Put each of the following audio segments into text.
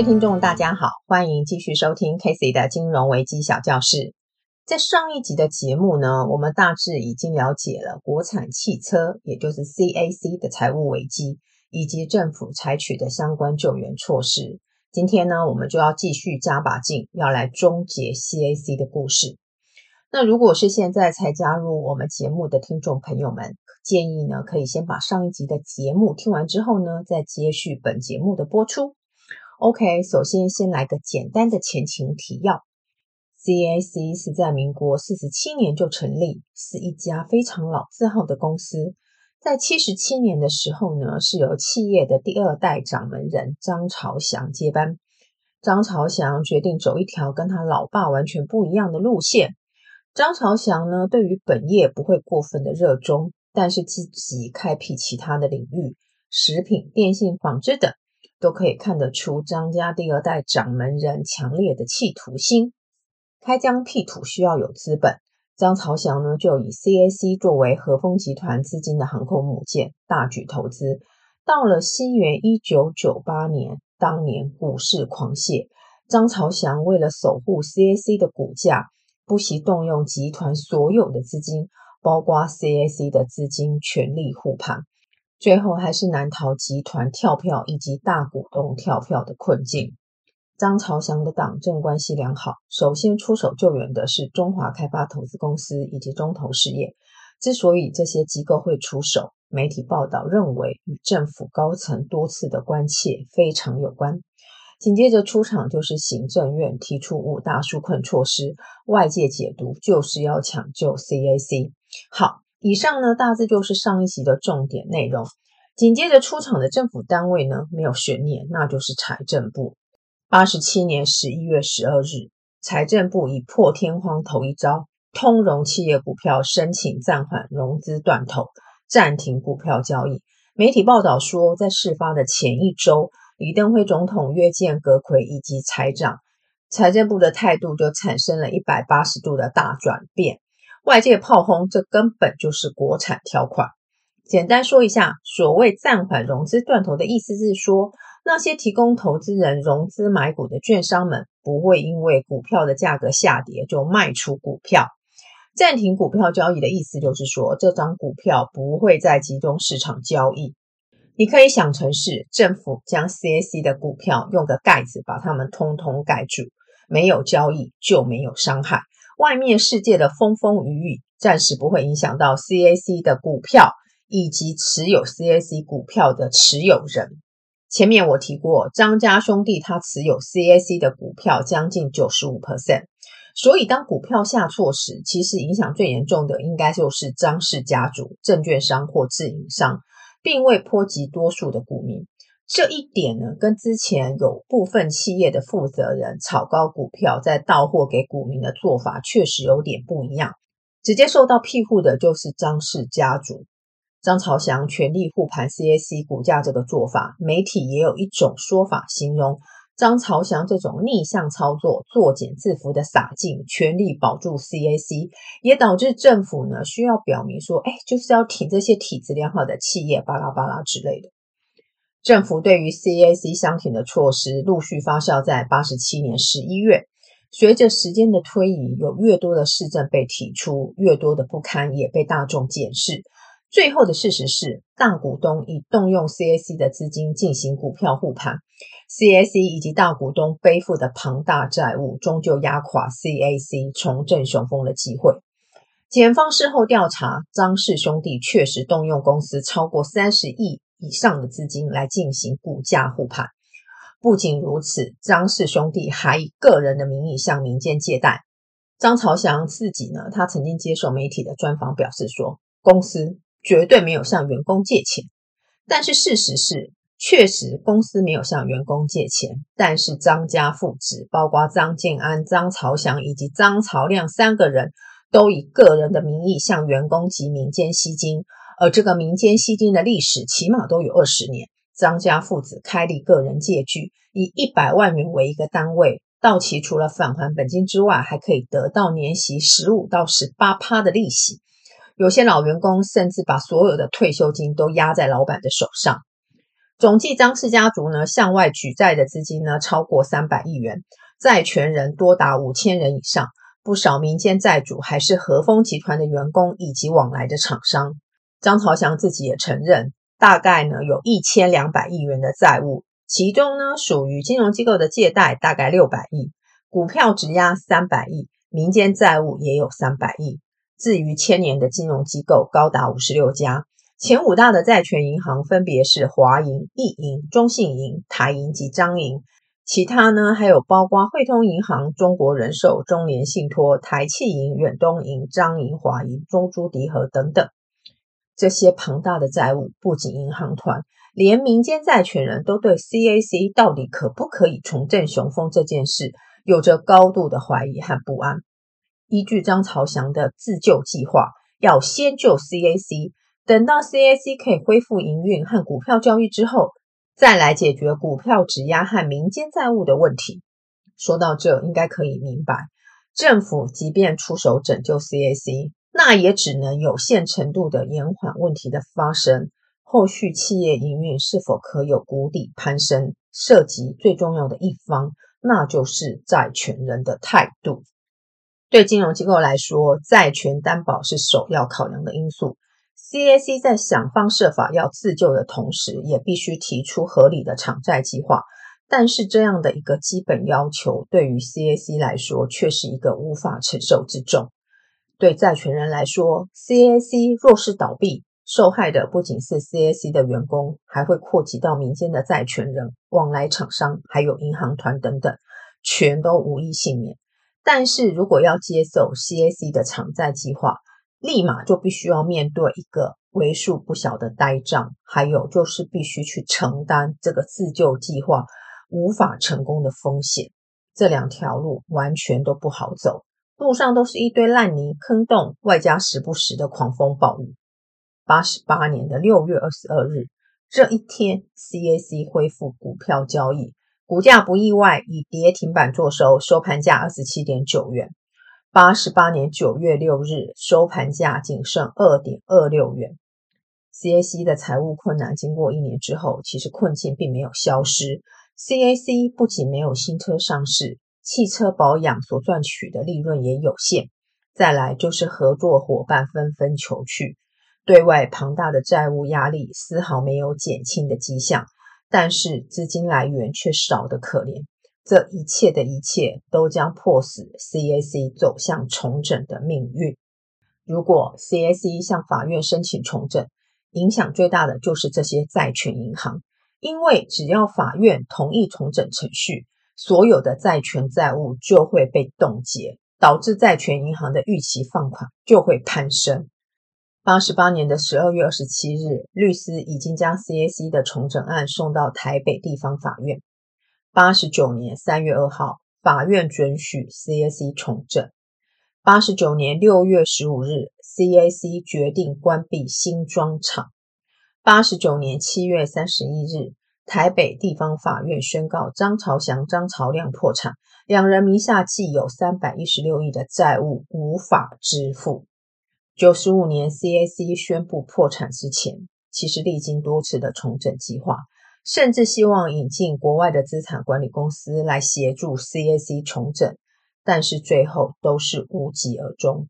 位听众，大家好，欢迎继续收听 Casey 的金融危机小教室。在上一集的节目呢，我们大致已经了解了国产汽车，也就是 CAC 的财务危机，以及政府采取的相关救援措施。今天呢，我们就要继续加把劲，要来终结 CAC 的故事。那如果是现在才加入我们节目的听众朋友们，建议呢，可以先把上一集的节目听完之后呢，再接续本节目的播出。OK，首先先来个简单的前情提要。CAC 是在民国四十七年就成立，是一家非常老字号的公司。在七十七年的时候呢，是由企业的第二代掌门人张朝祥接班。张朝祥决定走一条跟他老爸完全不一样的路线。张朝祥呢，对于本业不会过分的热衷，但是积极开辟其他的领域，食品、电信、纺织等。都可以看得出张家第二代掌门人强烈的企图心。开疆辟土需要有资本，张朝祥呢就以 CAC 作为和风集团资金的航空母舰，大举投资。到了西元一九九八年，当年股市狂泻，张朝祥为了守护 CAC 的股价，不惜动用集团所有的资金，包括 CAC 的资金，全力护盘。最后还是难逃集团跳票以及大股东跳票的困境。张朝祥的党政关系良好，首先出手救援的是中华开发投资公司以及中投事业。之所以这些机构会出手，媒体报道认为与政府高层多次的关切非常有关。紧接着出场就是行政院提出五大纾困措施，外界解读就是要抢救 CAC。好。以上呢，大致就是上一集的重点内容。紧接着出场的政府单位呢，没有悬念，那就是财政部。八十七年十一月十二日，财政部以破天荒头一招，通融企业股票申请暂缓融资断头，暂停股票交易。媒体报道说，在事发的前一周，李登辉总统约见阁魁以及财长，财政部的态度就产生了一百八十度的大转变。外界炮轰，这根本就是国产条款。简单说一下，所谓暂缓融资断头的意思是说，那些提供投资人融资买股的券商们，不会因为股票的价格下跌就卖出股票。暂停股票交易的意思就是说，这张股票不会在集中市场交易。你可以想成是政府将 CAC 的股票用个盖子把它们通通盖住，没有交易就没有伤害。外面世界的风风雨雨暂时不会影响到 CAC 的股票以及持有 CAC 股票的持有人。前面我提过，张家兄弟他持有 CAC 的股票将近九十五 percent，所以当股票下挫时，其实影响最严重的应该就是张氏家族、证券商或自营商，并未波及多数的股民。这一点呢，跟之前有部分企业的负责人炒高股票再到货给股民的做法，确实有点不一样。直接受到庇护的就是张氏家族，张朝祥全力护盘 CAC 股价这个做法，媒体也有一种说法形容张朝祥这种逆向操作、作茧自缚的洒劲，全力保住 CAC，也导致政府呢需要表明说，哎，就是要挺这些体质良好的企业，巴拉巴拉之类的。政府对于 CAC 相挺的措施陆续发酵在八十七年十一月，随着时间的推移，有越多的市政被提出，越多的不堪也被大众检视。最后的事实是，大股东已动用 CAC 的资金进行股票护盘，CAC 以及大股东背负的庞大债务，终究压垮 CAC 重振雄风的机会。检方事后调查，张氏兄弟确实动用公司超过三十亿。以上的资金来进行股价护盘。不仅如此，张氏兄弟还以个人的名义向民间借贷。张朝祥自己呢，他曾经接受媒体的专访，表示说，公司绝对没有向员工借钱。但是事实是，确实公司没有向员工借钱，但是张家父子，包括张建安、张朝祥以及张朝亮三个人，都以个人的名义向员工及民间吸金。而这个民间吸金的历史起码都有二十年。张家父子开立个人借据，以一百万元为一个单位，到期除了返还本金之外，还可以得到年息十五到十八趴的利息。有些老员工甚至把所有的退休金都压在老板的手上。总计张氏家族呢向外举债的资金呢超过三百亿元，债权人多达五千人以上，不少民间债主还是和风集团的员工以及往来的厂商。张朝祥自己也承认，大概呢有一千两百亿元的债务，其中呢属于金融机构的借贷大概六百亿，股票质押三百亿，民间债务也有三百亿。至于牵连的金融机构高达五十六家，前五大的债权银行分别是华银、一银、中信银、台银及张银，其他呢还有包括汇通银行、中国人寿、中联信托、台企银、远东银、张银、华银、中珠迪和等等。这些庞大的债务不仅银行团，连民间债权人都对 CAC 到底可不可以重振雄风这件事有着高度的怀疑和不安。依据张朝祥的自救计划，要先救 CAC，等到 CAC 可以恢复营运和股票交易之后，再来解决股票质押和民间债务的问题。说到这，应该可以明白，政府即便出手拯救 CAC，那也只能有限程度的延缓问题的发生。后续企业营运是否可有谷底攀升，涉及最重要的一方，那就是债权人的态度。对金融机构来说，债权担保是首要考量的因素。CAC 在想方设法要自救的同时，也必须提出合理的偿债计划。但是，这样的一个基本要求，对于 CAC 来说，却是一个无法承受之重。对债权人来说，CAC 若是倒闭，受害的不仅是 CAC 的员工，还会扩及到民间的债权人、往来厂商，还有银行团等等，全都无一幸免。但是如果要接受 CAC 的偿债计划，立马就必须要面对一个为数不小的呆账，还有就是必须去承担这个自救计划无法成功的风险。这两条路完全都不好走，路上都是一堆烂泥坑洞，外加时不时的狂风暴雨。八十八年的六月二十二日这一天，CAC 恢复股票交易。股价不意外，以跌停板作收，收盘价二十七点九元。八十八年九月六日收盘价仅剩二点二六元。CAC 的财务困难，经过一年之后，其实困境并没有消失。CAC 不仅没有新车上市，汽车保养所赚取的利润也有限。再来就是合作伙伴纷纷求去，对外庞大的债务压力丝毫没有减轻的迹象。但是资金来源却少得可怜，这一切的一切都将迫使 CAC 走向重整的命运。如果 CAC 向法院申请重整，影响最大的就是这些债权银行，因为只要法院同意重整程序，所有的债权债务就会被冻结，导致债权银行的逾期放款就会攀升。八十八年的十二月二十七日，律师已经将 CAC 的重整案送到台北地方法院。八十九年三月二号，法院准许 CAC 重整。八十九年六月十五日，CAC 决定关闭新庄厂。八十九年七月三十一日，台北地方法院宣告张朝祥、张朝亮破产，两人名下既有三百一十六亿的债务无法支付。九十五年，CAC 宣布破产之前，其实历经多次的重整计划，甚至希望引进国外的资产管理公司来协助 CAC 重整，但是最后都是无疾而终。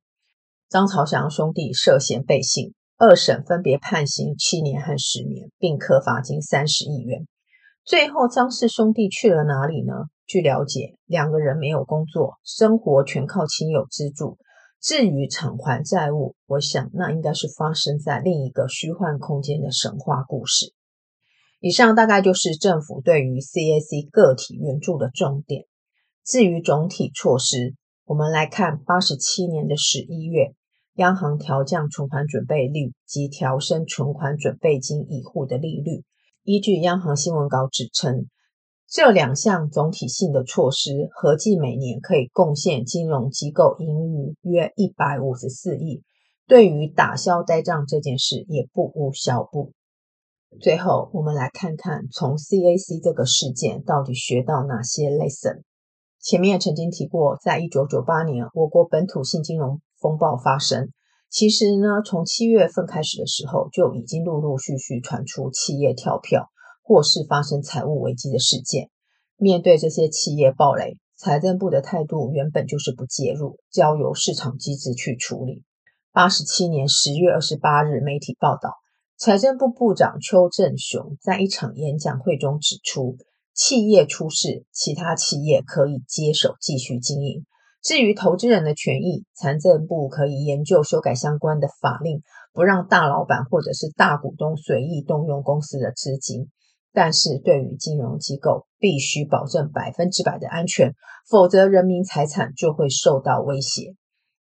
张朝祥兄弟涉嫌背信，二审分别判刑七年和十年，并科罚金三十亿元。最后，张氏兄弟去了哪里呢？据了解，两个人没有工作，生活全靠亲友资助。至于偿还债务，我想那应该是发生在另一个虚幻空间的神话故事。以上大概就是政府对于 CAC 个体援助的重点。至于总体措施，我们来看八十七年的十一月，央行调降存款准备率及调升存款准备金以户的利率。依据央行新闻稿指称，这两项总体性的措施，合计每年可以贡献金融机构盈余约一百五十四亿，对于打消呆账这件事也不无小补。最后，我们来看看从 CAC 这个事件到底学到哪些 lesson。前面曾经提过，在一九九八年，我国本土性金融风暴发生，其实呢，从七月份开始的时候，就已经陆陆续续传出企业跳票。或是发生财务危机的事件。面对这些企业暴雷，财政部的态度原本就是不介入，交由市场机制去处理。八十七年十月二十八日，媒体报道，财政部部长邱正雄在一场演讲会中指出，企业出事，其他企业可以接手继续经营。至于投资人的权益，财政部可以研究修改相关的法令，不让大老板或者是大股东随意动用公司的资金。但是对于金融机构，必须保证百分之百的安全，否则人民财产就会受到威胁。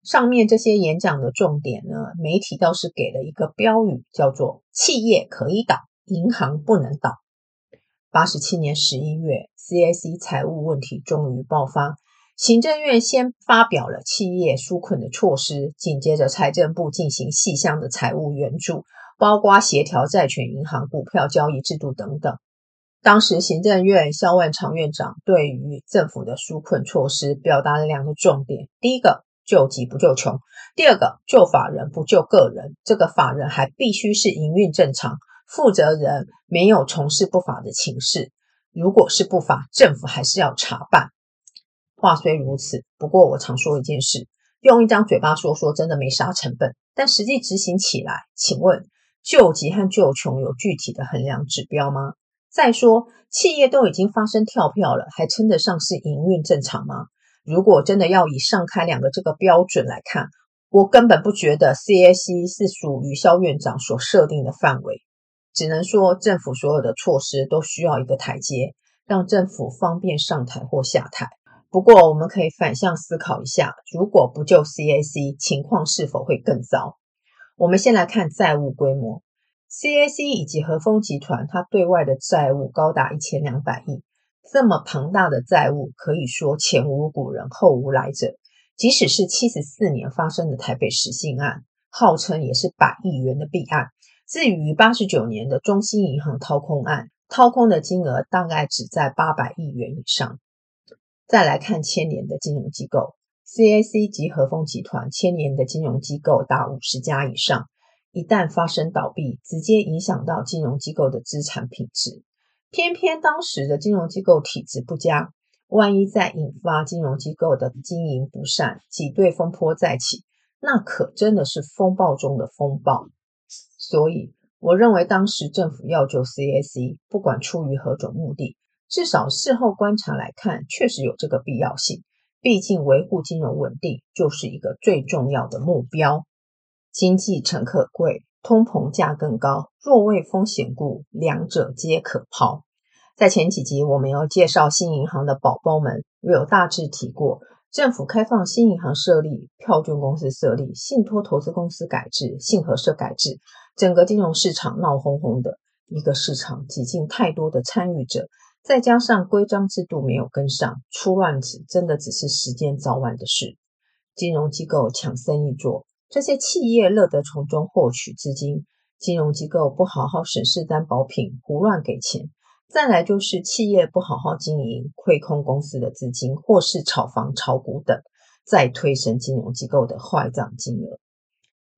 上面这些演讲的重点呢，媒体倒是给了一个标语，叫做“企业可以倒，银行不能倒”。八十七年十一月，CAC 财务问题终于爆发。行政院先发表了企业纾困的措施，紧接着财政部进行细项的财务援助，包括协调债权银行股票交易制度等等。当时行政院萧万长院长对于政府的纾困措施表达了两个重点：第一个，救急不救穷；第二个，救法人不救个人。这个法人还必须是营运正常，负责人没有从事不法的情事。如果是不法，政府还是要查办。话虽如此，不过我常说一件事：用一张嘴巴说说，真的没啥成本。但实际执行起来，请问救急和救穷有具体的衡量指标吗？再说，企业都已经发生跳票了，还称得上是营运正常吗？如果真的要以上开两个这个标准来看，我根本不觉得 CAC 是属于萧院长所设定的范围。只能说，政府所有的措施都需要一个台阶，让政府方便上台或下台。不过，我们可以反向思考一下，如果不救 CAC，情况是否会更糟？我们先来看债务规模，CAC 以及和丰集团，它对外的债务高达一千两百亿，这么庞大的债务，可以说前无古人后无来者。即使是七十四年发生的台北实信案，号称也是百亿元的弊案。至于八十九年的中兴银行掏空案，掏空的金额大概只在八百亿元以上。再来看千年的金融机构，CAC 及和丰集团千年的金融机构达五十家以上，一旦发生倒闭，直接影响到金融机构的资产品质。偏偏当时的金融机构体质不佳，万一再引发金融机构的经营不善，挤兑风波再起，那可真的是风暴中的风暴。所以，我认为当时政府要救 CAC，不管出于何种目的。至少事后观察来看，确实有这个必要性。毕竟维护金融稳定就是一个最重要的目标。经济诚可贵，通膨价更高。若为风险故，两者皆可抛。在前几集，我们要介绍新银行的宝宝们，我有大致提过，政府开放新银行设立，票券公司设立，信托投资公司改制，信合社改制，整个金融市场闹哄哄的。一个市场挤进太多的参与者。再加上规章制度没有跟上，出乱子真的只是时间早晚的事。金融机构抢生意做，这些企业乐得从中获取资金；金融机构不好好审视担保品，胡乱给钱。再来就是企业不好好经营，亏空公司的资金，或是炒房、炒股等，再推升金融机构的坏账金额。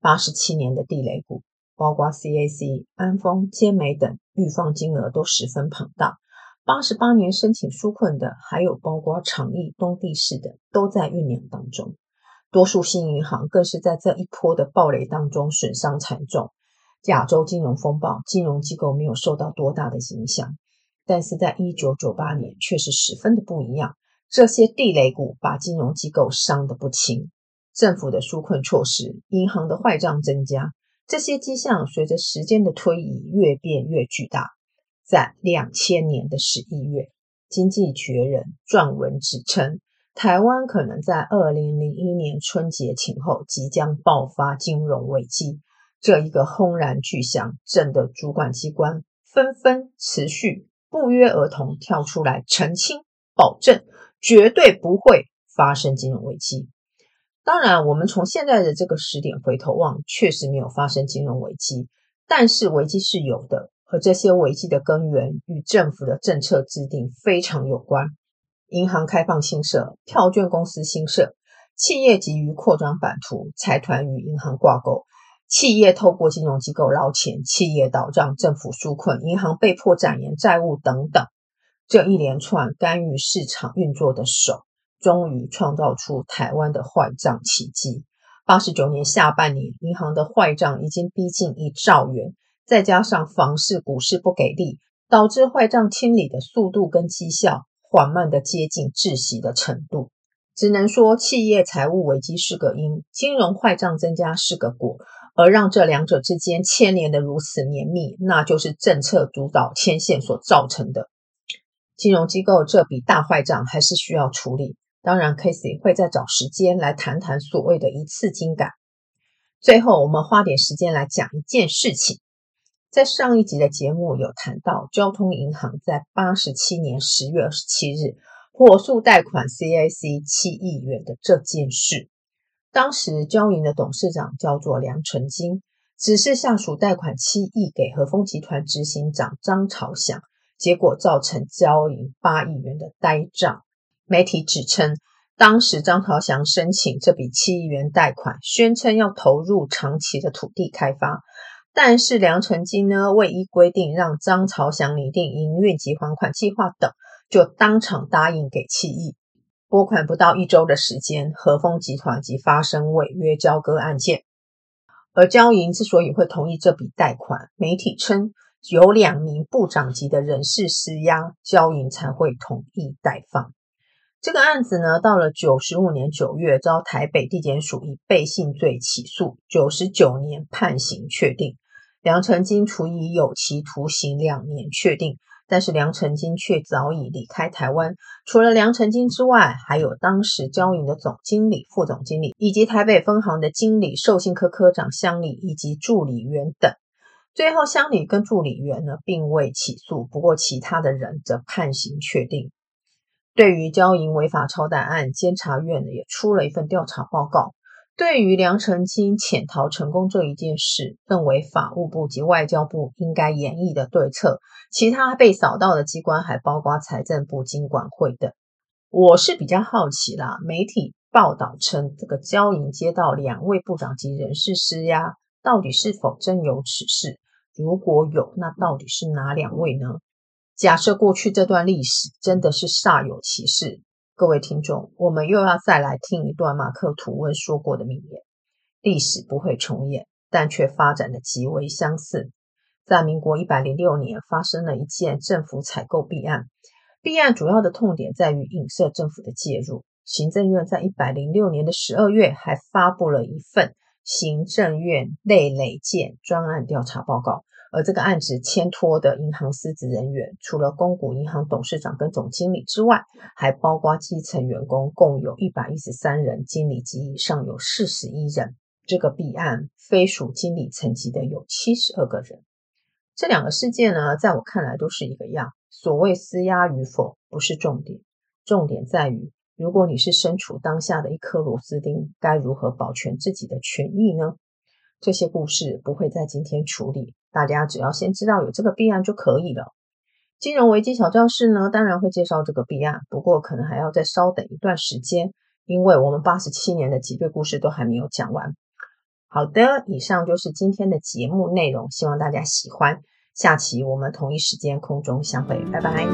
八十七年的地雷股，包括 CAC、安丰、坚美等，预放金额都十分庞大。八十八年申请纾困的，还有包括长益、东地市的，都在酝酿当中。多数新银行更是在这一波的暴雷当中损伤惨重。亚洲金融风暴，金融机构没有受到多大的影响，但是在一九九八年却是十分的不一样。这些地雷股把金融机构伤得不轻。政府的纾困措施，银行的坏账增加，这些迹象随着时间的推移越变越巨大。在两千年的十一月，《经济学人》撰文指称，台湾可能在二零零一年春节前后即将爆发金融危机。这一个轰然巨响，震得主管机关纷纷持续不约而同跳出来澄清，保证绝对不会发生金融危机。当然，我们从现在的这个时点回头望，确实没有发生金融危机，但是危机是有的。和这些危机的根源与政府的政策制定非常有关。银行开放新设，票券公司新设，企业急于扩张版图，财团与银行挂钩，企业透过金融机构捞钱，企业倒账，政府纾困，银行被迫展延债务等等，这一连串干预市场运作的手，终于创造出台湾的坏账奇迹。八十九年下半年，银行的坏账已经逼近一兆元，再加上房市、股市不给力，导致坏账清理的速度跟绩效缓慢的接近窒息的程度。只能说，企业财务危机是个因，金融坏账增加是个果。而让这两者之间牵连的如此绵密，那就是政策主导牵线所造成的。金融机构这笔大坏账还是需要处理。当然，Casey 会再找时间来谈谈所谓的一次金改。最后，我们花点时间来讲一件事情。在上一集的节目有谈到，交通银行在八十七年十月二十七日火速贷款 CIC 七亿元的这件事。当时交银的董事长叫做梁成金，指示下属贷款七亿给和丰集团执行长张朝祥，结果造成交银八亿元的呆账。媒体指称，当时张朝祥申请这笔七亿元贷款，宣称要投入长期的土地开发，但是梁成金呢，未依规定让张朝祥拟定营运及还款计划等，就当场答应给弃亿。拨款不到一周的时间，和丰集团即发生违约交割案件。而交银之所以会同意这笔贷款，媒体称有两名部长级的人士施压，交银才会同意贷放。这个案子呢，到了九十五年九月，遭台北地检署以背信罪起诉，九十九年判刑确定，梁成金处以有期徒刑两年确定。但是梁成金却早已离开台湾。除了梁成金之外，还有当时交银的总经理、副总经理，以及台北分行的经理、授信科科长乡里以及助理员等。最后，乡里跟助理员呢，并未起诉，不过其他的人则判刑确定。对于交银违法超贷案，监察院呢也出了一份调查报告。对于梁成清潜逃成功这一件事，认为法务部及外交部应该严厉的对策。其他被扫到的机关还包括财政部、经管会等。我是比较好奇啦，媒体报道称这个交银接到两位部长级人士施压，到底是否真有此事？如果有，那到底是哪两位呢？假设过去这段历史真的是煞有其事。各位听众，我们又要再来听一段马克吐温说过的名言：历史不会重演，但却发展的极为相似。在民国一百零六年，发生了一件政府采购弊案。弊案主要的痛点在于影射政府的介入。行政院在一百零六年的十二月，还发布了一份行政院内累件专案调查报告。而这个案子牵拖的银行司职人员，除了公股银行董事长跟总经理之外，还包括基层员工，共有一百一十三人，经理级以上有四十一人。这个弊案非属经理层级的有七十二个人。这两个事件呢，在我看来都是一个样。所谓施压与否不是重点，重点在于，如果你是身处当下的一颗螺丝钉，该如何保全自己的权益呢？这些故事不会在今天处理。大家只要先知道有这个弊案就可以了。金融危机小教室呢，当然会介绍这个弊案，不过可能还要再稍等一段时间，因为我们八十七年的挤兑故事都还没有讲完。好的，以上就是今天的节目内容，希望大家喜欢。下期我们同一时间空中相会，拜拜。